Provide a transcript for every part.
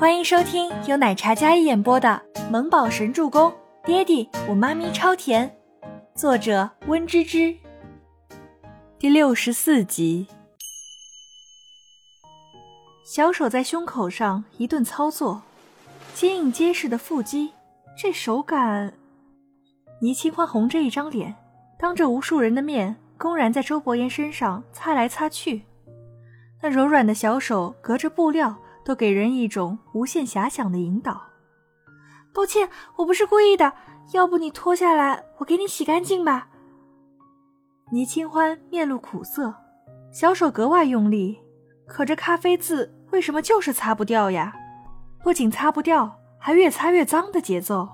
欢迎收听由奶茶嘉一演播的《萌宝神助攻》，爹地我妈咪超甜，作者温芝芝。第六十四集，小手在胸口上一顿操作，坚硬结实的腹肌，这手感。倪清欢红着一张脸，当着无数人的面，公然在周伯言身上擦来擦去，那柔软的小手隔着布料。都给人一种无限遐想的引导。抱歉，我不是故意的，要不你脱下来，我给你洗干净吧。倪清欢面露苦涩，小手格外用力，可这咖啡渍为什么就是擦不掉呀？不仅擦不掉，还越擦越脏的节奏。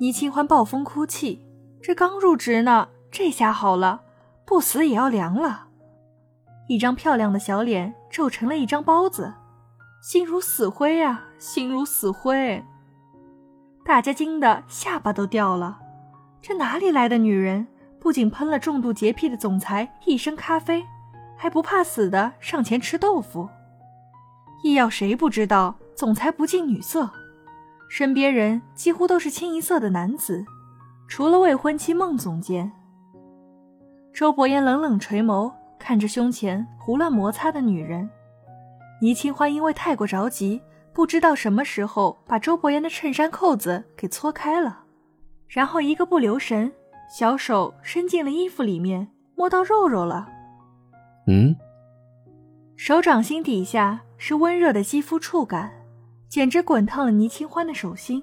倪清欢暴风哭泣，这刚入职呢，这下好了，不死也要凉了。一张漂亮的小脸皱成了一张包子，心如死灰啊，心如死灰。大家惊得下巴都掉了。这哪里来的女人？不仅喷了重度洁癖的总裁一身咖啡，还不怕死的上前吃豆腐。医药谁不知道总裁不近女色，身边人几乎都是清一色的男子，除了未婚妻孟总监。周伯言冷冷垂眸。看着胸前胡乱摩擦的女人，倪清欢因为太过着急，不知道什么时候把周伯言的衬衫扣子给搓开了，然后一个不留神，小手伸进了衣服里面，摸到肉肉了。嗯，手掌心底下是温热的肌肤触感，简直滚烫了倪清欢的手心。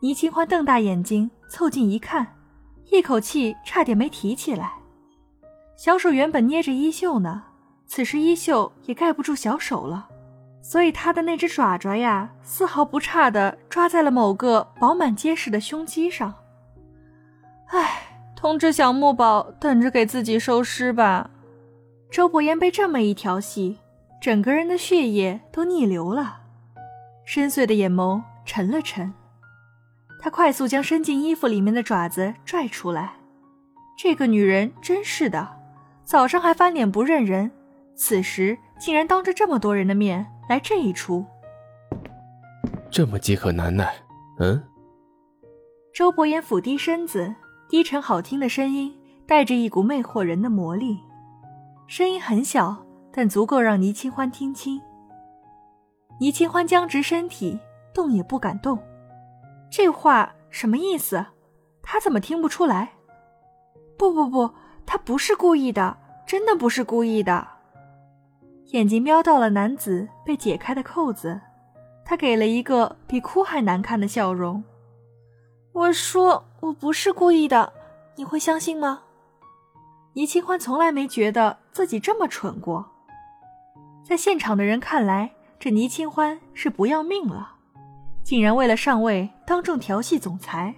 倪清欢瞪大眼睛凑近一看，一口气差点没提起来。小手原本捏着衣袖呢，此时衣袖也盖不住小手了，所以他的那只爪爪呀，丝毫不差的抓在了某个饱满结实的胸肌上。唉，通知小木宝等着给自己收尸吧。周伯言被这么一调戏，整个人的血液都逆流了，深邃的眼眸沉了沉，他快速将伸进衣服里面的爪子拽出来。这个女人真是的。早上还翻脸不认人，此时竟然当着这么多人的面来这一出，这么饥渴难耐。嗯。周伯言俯低身子，低沉好听的声音带着一股魅惑人的魔力，声音很小，但足够让倪清欢听清。倪清欢僵直身体，动也不敢动。这话什么意思？他怎么听不出来？不不不。他不是故意的，真的不是故意的。眼睛瞄到了男子被解开的扣子，他给了一个比哭还难看的笑容。我说我不是故意的，你会相信吗？倪清欢从来没觉得自己这么蠢过。在现场的人看来，这倪清欢是不要命了，竟然为了上位当众调戏总裁。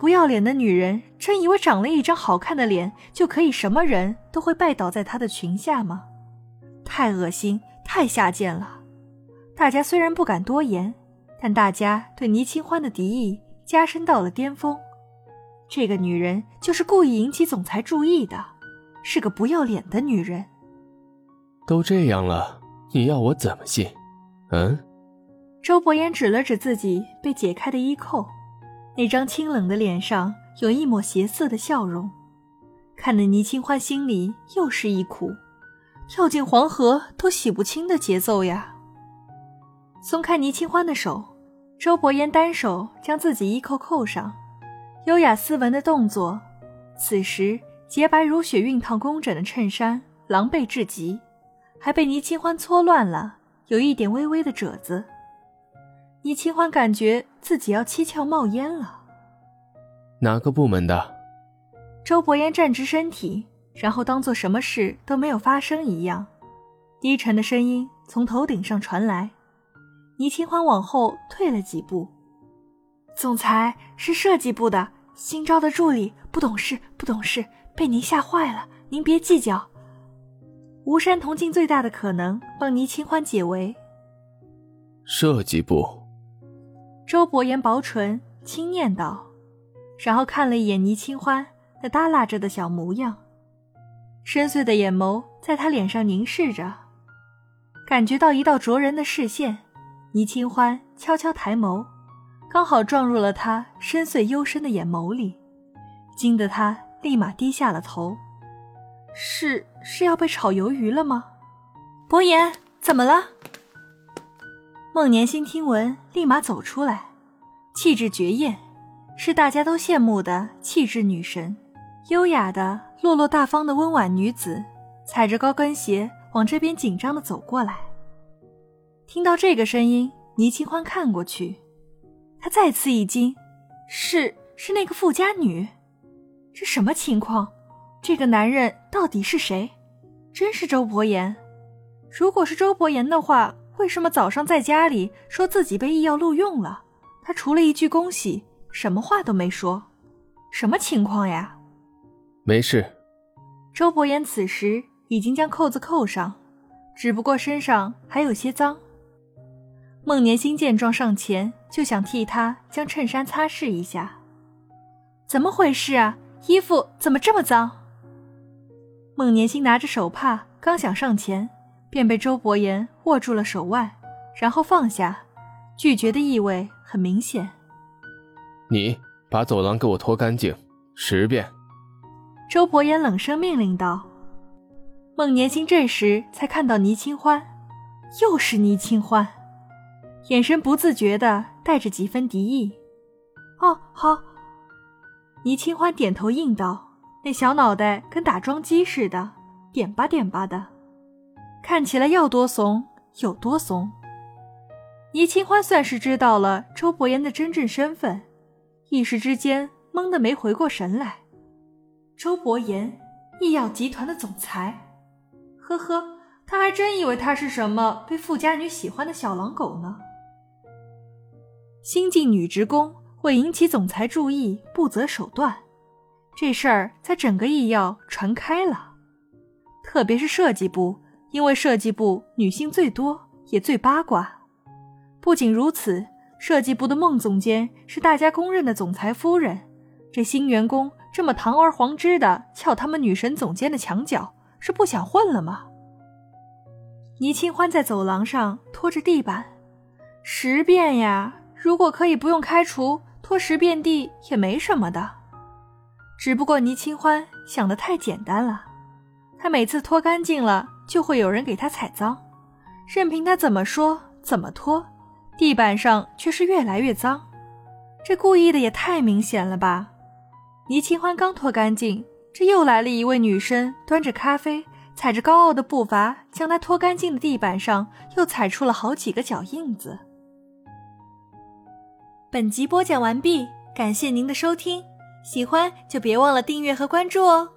不要脸的女人，真以为长了一张好看的脸就可以什么人都会拜倒在她的裙下吗？太恶心，太下贱了！大家虽然不敢多言，但大家对倪清欢的敌意加深到了巅峰。这个女人就是故意引起总裁注意的，是个不要脸的女人。都这样了，你要我怎么信？嗯？周伯言指了指自己被解开的衣扣。那张清冷的脸上有一抹邪色的笑容，看得倪清欢心里又是一苦，跳进黄河都洗不清的节奏呀。松开倪清欢的手，周伯言单手将自己衣扣扣上，优雅斯文的动作。此时洁白如雪、熨烫工整的衬衫狼狈至极，还被倪清欢搓乱了，有一点微微的褶子。倪清欢感觉自己要七窍冒烟了。哪个部门的？周伯言站直身体，然后当做什么事都没有发生一样，低沉的声音从头顶上传来。倪清欢往后退了几步。总裁是设计部的新招的助理，不懂事，不懂事，被您吓坏了。您别计较。吴山同尽最大的可能帮倪清欢解围。设计部。周伯言薄唇轻念道，然后看了一眼倪清欢那耷拉着的小模样，深邃的眼眸在他脸上凝视着。感觉到一道灼人的视线，倪清欢悄悄抬眸，刚好撞入了他深邃幽深的眼眸里，惊得他立马低下了头。是是要被炒鱿鱼了吗？伯言，怎么了？孟年心听闻，立马走出来，气质绝艳，是大家都羡慕的气质女神，优雅的、落落大方的温婉女子，踩着高跟鞋往这边紧张的走过来。听到这个声音，倪清欢看过去，她再次一惊，是是那个富家女，这什么情况？这个男人到底是谁？真是周伯言？如果是周伯言的话。为什么早上在家里说自己被医药录用了？他除了一句恭喜，什么话都没说。什么情况呀？没事。周伯言此时已经将扣子扣上，只不过身上还有些脏。孟年心见状上前就想替他将衬衫擦拭一下。怎么回事啊？衣服怎么这么脏？孟年心拿着手帕刚想上前。便被周伯言握住了手腕，然后放下，拒绝的意味很明显。你把走廊给我拖干净，十遍。周伯言冷声命令道。孟年星这时才看到倪清欢，又是倪清欢，眼神不自觉的带着几分敌意。哦，好。倪清欢点头应道，那小脑袋跟打桩机似的，点吧点吧的。看起来要多怂有多怂。倪清欢算是知道了周伯言的真正身份，一时之间懵得没回过神来。周伯言，医药集团的总裁，呵呵，他还真以为他是什么被富家女喜欢的小狼狗呢。新晋女职工会引起总裁注意不择手段，这事儿在整个医药传开了，特别是设计部。因为设计部女性最多，也最八卦。不仅如此，设计部的孟总监是大家公认的总裁夫人。这新员工这么堂而皇之的撬他们女神总监的墙角，是不想混了吗？倪清欢在走廊上拖着地板，十遍呀！如果可以不用开除，拖十遍地也没什么的。只不过倪清欢想的太简单了，他每次拖干净了。就会有人给他踩脏，任凭他怎么说怎么拖，地板上却是越来越脏。这故意的也太明显了吧！倪清欢刚拖干净，这又来了一位女生，端着咖啡，踩着高傲的步伐，将她拖干净的地板上又踩出了好几个脚印子。本集播讲完毕，感谢您的收听，喜欢就别忘了订阅和关注哦。